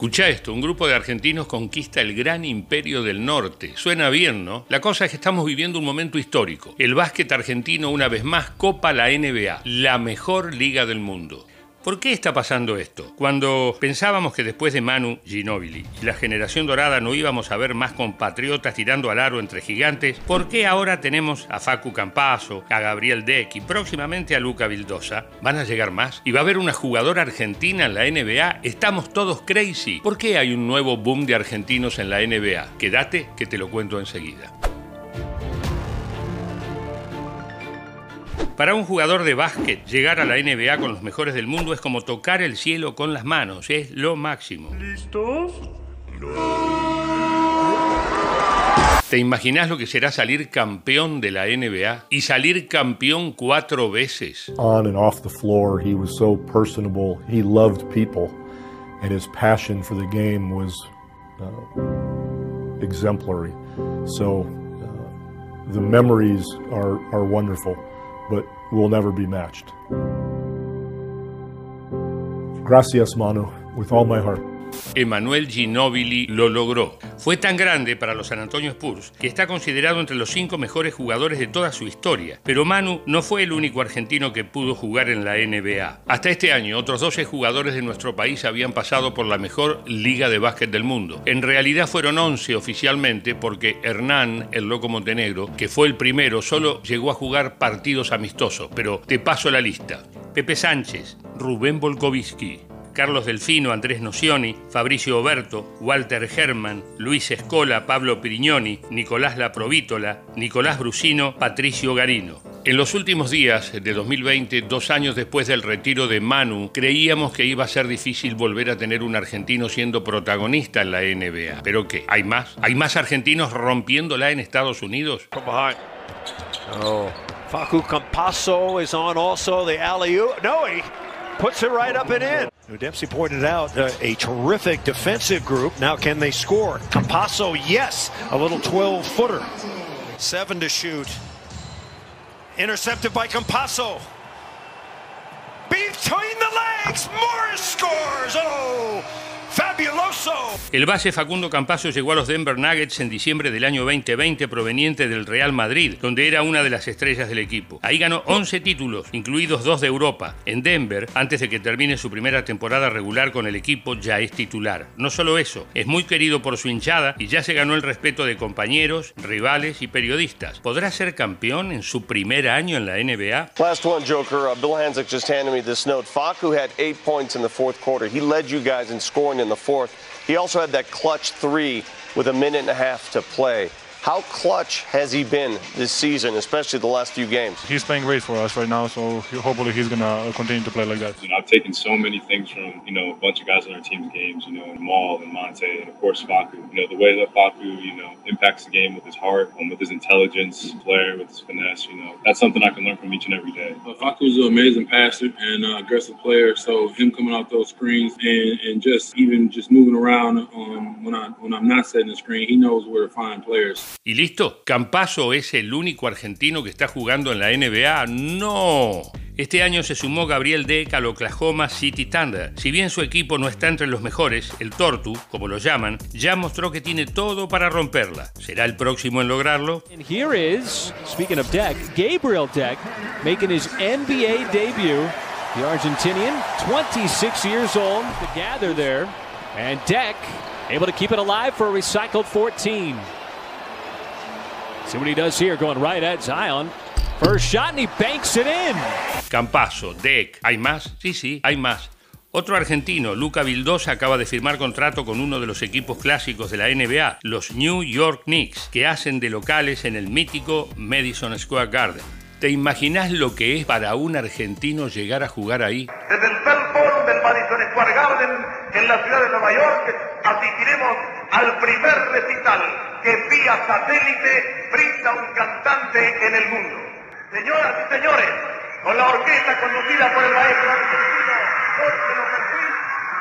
Escucha esto, un grupo de argentinos conquista el gran imperio del norte. Suena bien, ¿no? La cosa es que estamos viviendo un momento histórico. El básquet argentino una vez más copa la NBA, la mejor liga del mundo. ¿Por qué está pasando esto? Cuando pensábamos que después de Manu Ginóbili y la generación dorada no íbamos a ver más compatriotas tirando al aro entre gigantes, ¿por qué ahora tenemos a Facu Campazo, a Gabriel Deck y próximamente a Luca Vildosa? ¿Van a llegar más? ¿Y va a haber una jugadora argentina en la NBA? ¿Estamos todos crazy? ¿Por qué hay un nuevo boom de argentinos en la NBA? Quédate que te lo cuento enseguida. Para un jugador de básquet, llegar a la NBA con los mejores del mundo es como tocar el cielo con las manos, es lo máximo. ¿Listos? ¿Te imaginas lo que será salir campeón de la NBA y salir campeón cuatro veces? On and off the floor, he was so personable. He loved people, and his passion for the game was uh, exemplary. So uh, the memories are, are wonderful. But will never be matched. Gracias, Manu, with all my heart. Emanuel Ginóbili lo logró. Fue tan grande para los San Antonio Spurs que está considerado entre los cinco mejores jugadores de toda su historia. Pero Manu no fue el único argentino que pudo jugar en la NBA. Hasta este año, otros 12 jugadores de nuestro país habían pasado por la mejor liga de básquet del mundo. En realidad fueron 11 oficialmente porque Hernán, el loco Montenegro, que fue el primero, solo llegó a jugar partidos amistosos. Pero te paso la lista. Pepe Sánchez, Rubén Volkovitsky, Carlos Delfino, Andrés Nocioni, Fabricio Oberto, Walter Herman, Luis Escola, Pablo Pirignoni, Nicolás Laprovítola, Nicolás Brusino, Patricio Garino. En los últimos días de 2020, dos años después del retiro de Manu, creíamos que iba a ser difícil volver a tener un argentino siendo protagonista en la NBA. ¿Pero qué? ¿Hay más? ¿Hay más argentinos rompiéndola en Estados Unidos? Oh. Facu Campasso is on also the alley No, he puts it right up and in. Dempsey pointed out uh, a terrific defensive group. Now, can they score? Campasso, yes, a little 12 footer. Seven to shoot. Intercepted by Campasso. Between the legs, Morris scores. Oh, ¡Fabuloso! El base Facundo Campazo llegó a los Denver Nuggets en diciembre del año 2020 proveniente del Real Madrid, donde era una de las estrellas del equipo. Ahí ganó 11 títulos, incluidos dos de Europa. En Denver, antes de que termine su primera temporada regular con el equipo, ya es titular. No solo eso, es muy querido por su hinchada y ya se ganó el respeto de compañeros, rivales y periodistas. ¿Podrá ser campeón en su primer año en la NBA? Last one, Joker. Uh, Bill Hanzik just handed me this note. Facu had eight points in the fourth quarter. He led you guys in scoring in the fourth. He also had that clutch three with a minute and a half to play. How clutch has he been this season, especially the last few games? He's playing great for us right now, so hopefully he's gonna continue to play like that. You know, I've taken so many things from you know a bunch of guys on our team's games. You know, Maul and Monte, and of course Faku. You know, the way that Faku, you know, impacts the game with his heart, and with his intelligence, player with his finesse. You know, that's something I can learn from each and every day. Uh, Faku's an amazing passer and uh, aggressive player, so him coming off those screens and, and just even just moving around on when I when I'm not setting the screen, he knows where to find players. ¿Y listo? ¿Campaso es el único argentino que está jugando en la NBA? ¡No! Este año se sumó Gabriel Deck al Oklahoma City Thunder. Si bien su equipo no está entre los mejores, el Tortu, como lo llaman, ya mostró que tiene todo para romperla. ¿Será el próximo en lograrlo? And here is, speaking of Deck, Gabriel Deck making his NBA debut. The Argentinian, 26 years old, to gather there. And Deck able to keep it alive for a recycled 14. See what he does here, going right at Zion. First shot and he banks it in. Campaso, Deck, ¿hay más? Sí, sí, hay más. Otro argentino, Luca Vildosa, acaba de firmar contrato con uno de los equipos clásicos de la NBA, los New York Knicks, que hacen de locales en el mítico Madison Square Garden. ¿Te imaginas lo que es para un argentino llegar a jugar ahí? Desde el Forum del Madison Square Garden, en la ciudad de Nueva York, asistiremos al primer recital que vía satélite brinda un cantante en el mundo. Señoras y señores, con la orquesta conducida por el maestro argentino Jorge López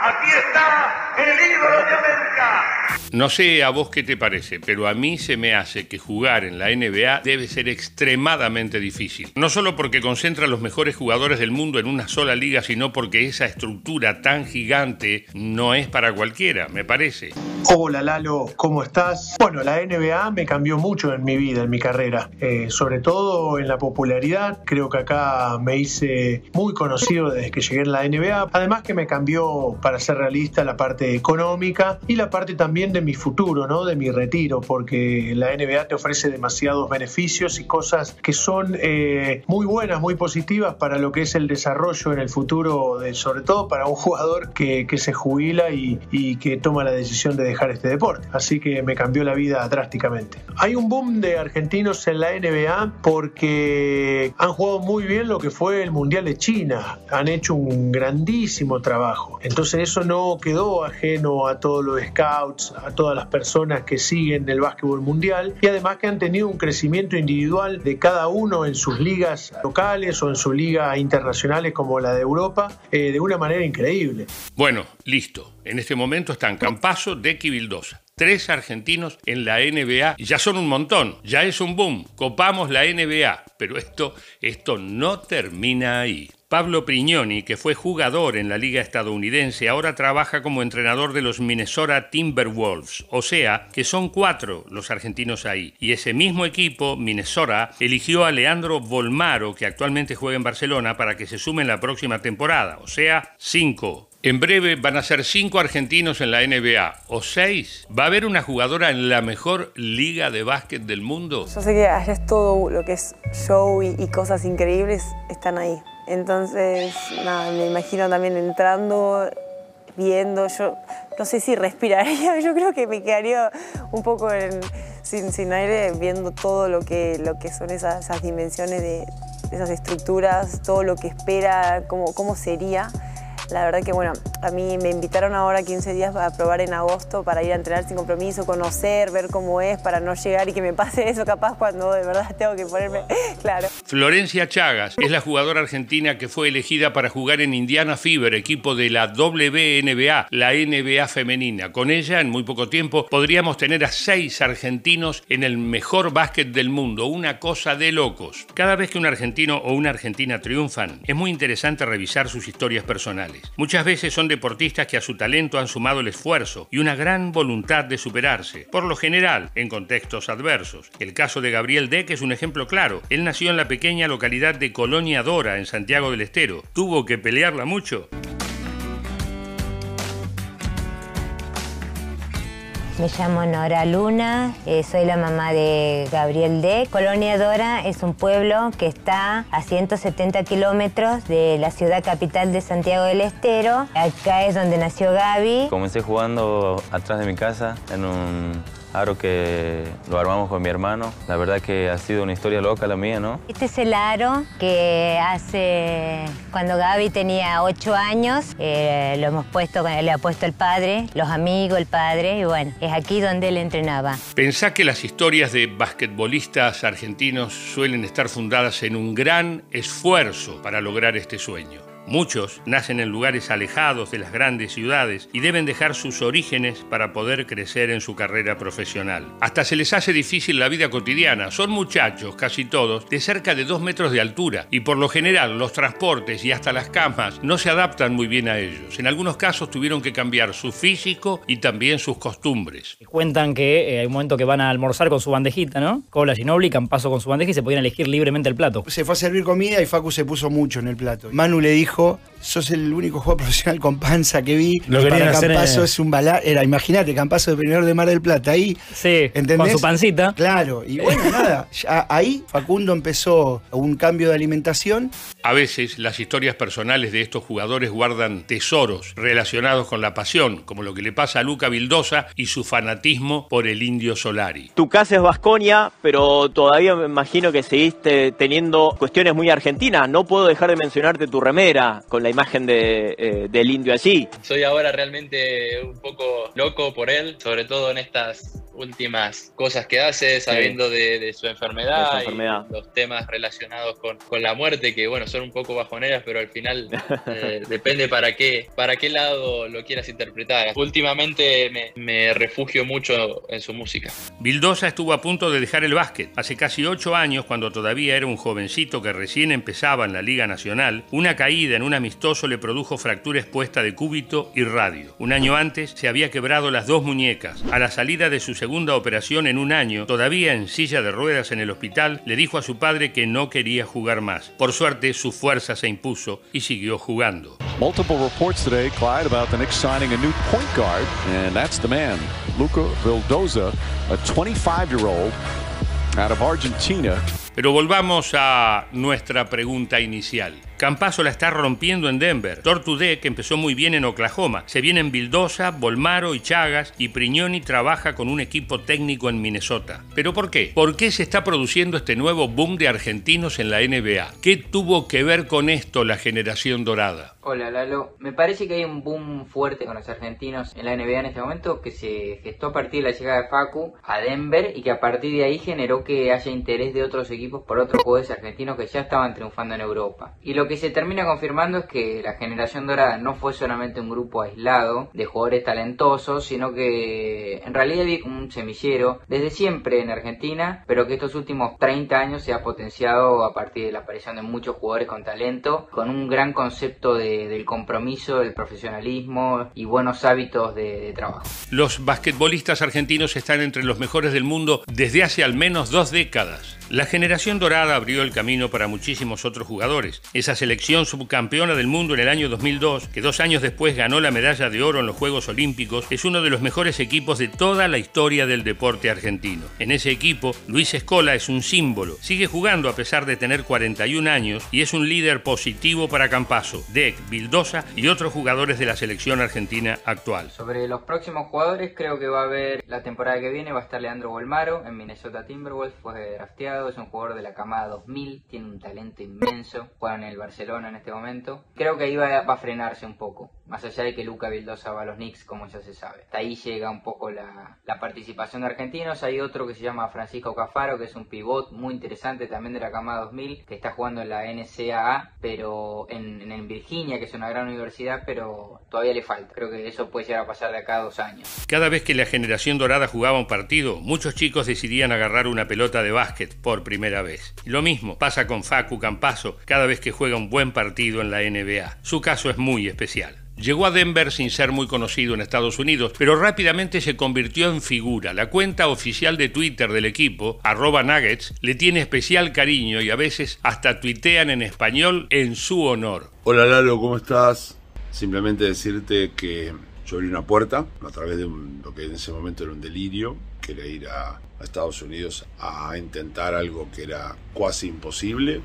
aquí está el ídolo de América. No sé a vos qué te parece, pero a mí se me hace que jugar en la NBA debe ser extremadamente difícil. No solo porque concentra a los mejores jugadores del mundo en una sola liga, sino porque esa estructura tan gigante no es para cualquiera, me parece. Hola Lalo, ¿cómo estás? Bueno, la NBA me cambió mucho en mi vida, en mi carrera, eh, sobre todo en la popularidad. Creo que acá me hice muy conocido desde que llegué en la NBA. Además que me cambió, para ser realista, la parte económica y la parte también de mi futuro, ¿no? De mi retiro, porque la NBA te ofrece demasiados beneficios y cosas que son eh, muy buenas, muy positivas para lo que es el desarrollo en el futuro, de, sobre todo para un jugador que, que se jubila y, y que toma la decisión de dejar este deporte. Así que me cambió la vida drásticamente. Hay un boom de argentinos en la NBA porque han jugado muy bien lo que fue el Mundial de China. Han hecho un grandísimo trabajo. Entonces eso no quedó ajeno a todos los scouts, a todas las personas que siguen el básquetbol mundial y además que han tenido un crecimiento individual de cada uno en sus ligas locales o en sus ligas internacionales como la de Europa eh, de una manera increíble. Bueno, listo. En este momento están Campazo, y Vildosa. Tres argentinos en la NBA ya son un montón, ya es un boom. Copamos la NBA, pero esto, esto no termina ahí. Pablo Prignoni, que fue jugador en la liga estadounidense, ahora trabaja como entrenador de los Minnesota Timberwolves, o sea, que son cuatro los argentinos ahí. Y ese mismo equipo, Minnesota, eligió a Leandro Volmaro, que actualmente juega en Barcelona, para que se sume en la próxima temporada, o sea, cinco. En breve van a ser cinco argentinos en la NBA, o seis. ¿Va a haber una jugadora en la mejor liga de básquet del mundo? Yo sé que allá es todo lo que es show y, y cosas increíbles, están ahí. Entonces, me imagino también entrando, viendo, yo no sé si respiraría, yo creo que me quedaría un poco en, sin, sin, aire viendo todo lo que, lo que son esas, esas dimensiones de esas estructuras, todo lo que espera, cómo, cómo sería. La verdad que bueno, a mí me invitaron ahora 15 días a probar en agosto para ir a entrenar sin compromiso, conocer, ver cómo es, para no llegar y que me pase eso capaz cuando de verdad tengo que ponerme claro. Florencia Chagas es la jugadora argentina que fue elegida para jugar en Indiana Fever, equipo de la WNBA, la NBA femenina. Con ella, en muy poco tiempo, podríamos tener a seis argentinos en el mejor básquet del mundo, una cosa de locos. Cada vez que un argentino o una argentina triunfan, es muy interesante revisar sus historias personales. Muchas veces son deportistas que a su talento han sumado el esfuerzo y una gran voluntad de superarse, por lo general en contextos adversos. El caso de Gabriel Deck es un ejemplo claro. Él nació en la pequeña localidad de Colonia Dora, en Santiago del Estero. Tuvo que pelearla mucho. Me llamo Nora Luna, eh, soy la mamá de Gabriel D. Colonia Dora es un pueblo que está a 170 kilómetros de la ciudad capital de Santiago del Estero. Acá es donde nació Gaby. Comencé jugando atrás de mi casa en un aro que lo armamos con mi hermano. La verdad que ha sido una historia loca la mía, ¿no? Este es el aro que hace cuando Gaby tenía 8 años. Eh, lo hemos puesto, le ha puesto el padre, los amigos, el padre, y bueno, es aquí donde él entrenaba. Pensá que las historias de basquetbolistas argentinos suelen estar fundadas en un gran esfuerzo para lograr este sueño. Muchos nacen en lugares alejados de las grandes ciudades y deben dejar sus orígenes para poder crecer en su carrera profesional. Hasta se les hace difícil la vida cotidiana. Son muchachos, casi todos, de cerca de dos metros de altura y por lo general los transportes y hasta las camas no se adaptan muy bien a ellos. En algunos casos tuvieron que cambiar su físico y también sus costumbres. Cuentan que eh, hay un momento que van a almorzar con su bandejita, ¿no? Cola Ginobili, Campazo con su bandeja y se podían elegir libremente el plato. Se fue a servir comida y Facu se puso mucho en el plato. Manu le dijo sos el único jugador profesional con panza que vi. Lo para hacer Campazo en- es un bala. Era, imagínate, Campazo de Primer de Mar del Plata ahí. Sí, ¿entendés? con su pancita. Claro, y bueno, nada. ya ahí Facundo empezó un cambio de alimentación. A veces las historias personales de estos jugadores guardan tesoros relacionados con la pasión, como lo que le pasa a Luca Vildosa y su fanatismo por el indio Solari. Tu casa es Vasconia, pero todavía me imagino que seguiste teniendo cuestiones muy argentinas. No puedo dejar de mencionarte tu remera con la imagen de, eh, del indio allí. Soy ahora realmente un poco loco por él, sobre todo en estas últimas cosas que hace, sabiendo de, su enfermedad, De su enfermedad. y los temas relacionados con, con la muerte, que bueno, son un poco bajoneras, pero al final eh, depende para qué, para qué lado lo quieras interpretar. Últimamente me, me refugio mucho en su música. Vildosa estuvo a punto de dejar el básquet. Hace casi ocho años, cuando todavía era un jovencito que recién empezaba en la Liga Nacional, una caída en un amistoso le produjo fractura expuesta de cúbito y radio. Un año antes se había quebrado las dos muñecas. A la salida de su segunda operación en un año, todavía en silla de ruedas en el hospital, le dijo a su padre que no quería jugar más. Por suerte, su fuerza se impuso y siguió jugando. Multiple reports today, Clyde, about the Knicks signing a new point guard, and that's the man, Luca Vildoza, a 25-year-old out of Argentina. Pero volvamos a nuestra pregunta inicial. Campaso la está rompiendo en Denver. Tortudé, que empezó muy bien en Oklahoma. Se viene en Vildosa, Bolmaro y Chagas y Prignoni trabaja con un equipo técnico en Minnesota. ¿Pero por qué? ¿Por qué se está produciendo este nuevo boom de argentinos en la NBA? ¿Qué tuvo que ver con esto la generación dorada? Hola Lalo, me parece que hay un boom fuerte con los argentinos en la NBA en este momento que se gestó a partir de la llegada de Facu a Denver y que a partir de ahí generó que haya interés de otros equipos por otros jugadores argentinos que ya estaban triunfando en Europa. Y lo que se termina confirmando es que la generación dorada no fue solamente un grupo aislado de jugadores talentosos, sino que en realidad había como un semillero desde siempre en Argentina, pero que estos últimos 30 años se ha potenciado a partir de la aparición de muchos jugadores con talento, con un gran concepto de- del compromiso, del profesionalismo y buenos hábitos de, de trabajo. Los basquetbolistas argentinos están entre los mejores del mundo desde hace al menos dos décadas. La generación dorada abrió el camino para muchísimos otros jugadores. Esa selección subcampeona del mundo en el año 2002, que dos años después ganó la medalla de oro en los Juegos Olímpicos, es uno de los mejores equipos de toda la historia del deporte argentino. En ese equipo, Luis Escola es un símbolo. Sigue jugando a pesar de tener 41 años y es un líder positivo para Campaso, Deck, Vildosa y otros jugadores de la selección argentina actual. Sobre los próximos jugadores, creo que va a haber la temporada que viene, va a estar Leandro Bolmaro en Minnesota Timberwolves, fue drafteado, es un jugador de la camada 2000, tiene un talento inmenso, juega en el Barcelona en este momento. Creo que ahí va, va a frenarse un poco, más allá de que Luca Vildosa va a los Knicks, como ya se sabe. Hasta ahí llega un poco la, participación de argentinos. Hay otro que se llama Francisco Cafaro, que es un pivot muy interesante también de la camada 2000, que está jugando en la NCAA, pero en, Virginia, que es una gran universidad, pero todavía le falta. Creo que eso puede llegar a pasar de acá a dos años. Cada vez que la generación dorada jugaba un partido, muchos chicos decidían agarrar una pelota de básquet por primera vez. Lo mismo pasa con Facu Campaso cada vez que juega un buen partido en la NBA. Su caso es muy especial. Llegó a Denver sin ser muy conocido en Estados Unidos, pero rápidamente se convirtió en figura. La cuenta oficial de Twitter del equipo, arroba Nuggets, le tiene especial cariño y a veces hasta tuitean en español en su honor. Hola Lalo, ¿cómo estás? Simplemente decirte que yo abrí una puerta a través de lo que en ese momento era un delirio, que ir a Estados Unidos a intentar algo que era casi imposible.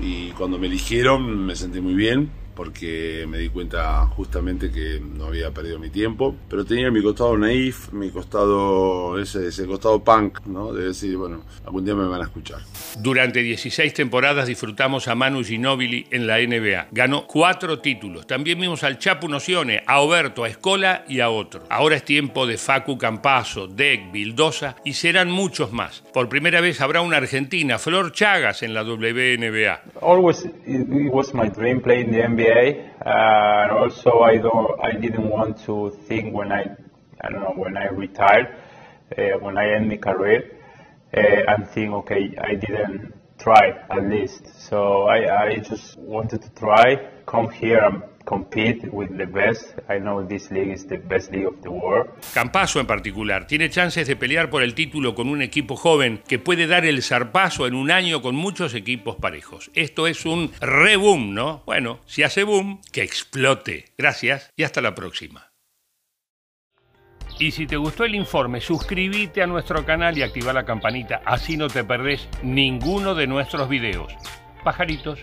Y cuando me eligieron me sentí muy bien porque me di cuenta justamente que no había perdido mi tiempo, pero tenía mi costado naif, mi costado, ese, ese costado punk, ¿no? De decir, bueno, algún día me van a escuchar. Durante 16 temporadas disfrutamos a Manu Ginóbili en la NBA. Ganó cuatro títulos. También vimos al Chapu Nocione, a Oberto, a Escola y a otro. Ahora es tiempo de Facu Campaso, Deck, Vildosa y serán muchos más. Por primera vez habrá una argentina, Flor Chagas, en la WNBA. always it, it was my dream playing the NBA. Uh, and also, I don't, I didn't want to think when I, I don't know, when I retired, uh, when I end my career, uh, and think, okay, I didn't try at least. So I, I just wanted to try, come here and compete with the best. I know this league is the best league of the world. Campaso en particular tiene chances de pelear por el título con un equipo joven que puede dar el zarpazo en un año con muchos equipos parejos. Esto es un reboom, ¿no? Bueno, si hace boom, que explote. Gracias y hasta la próxima. Y si te gustó el informe, suscríbete a nuestro canal y activa la campanita, así no te perdés ninguno de nuestros videos. Pajaritos.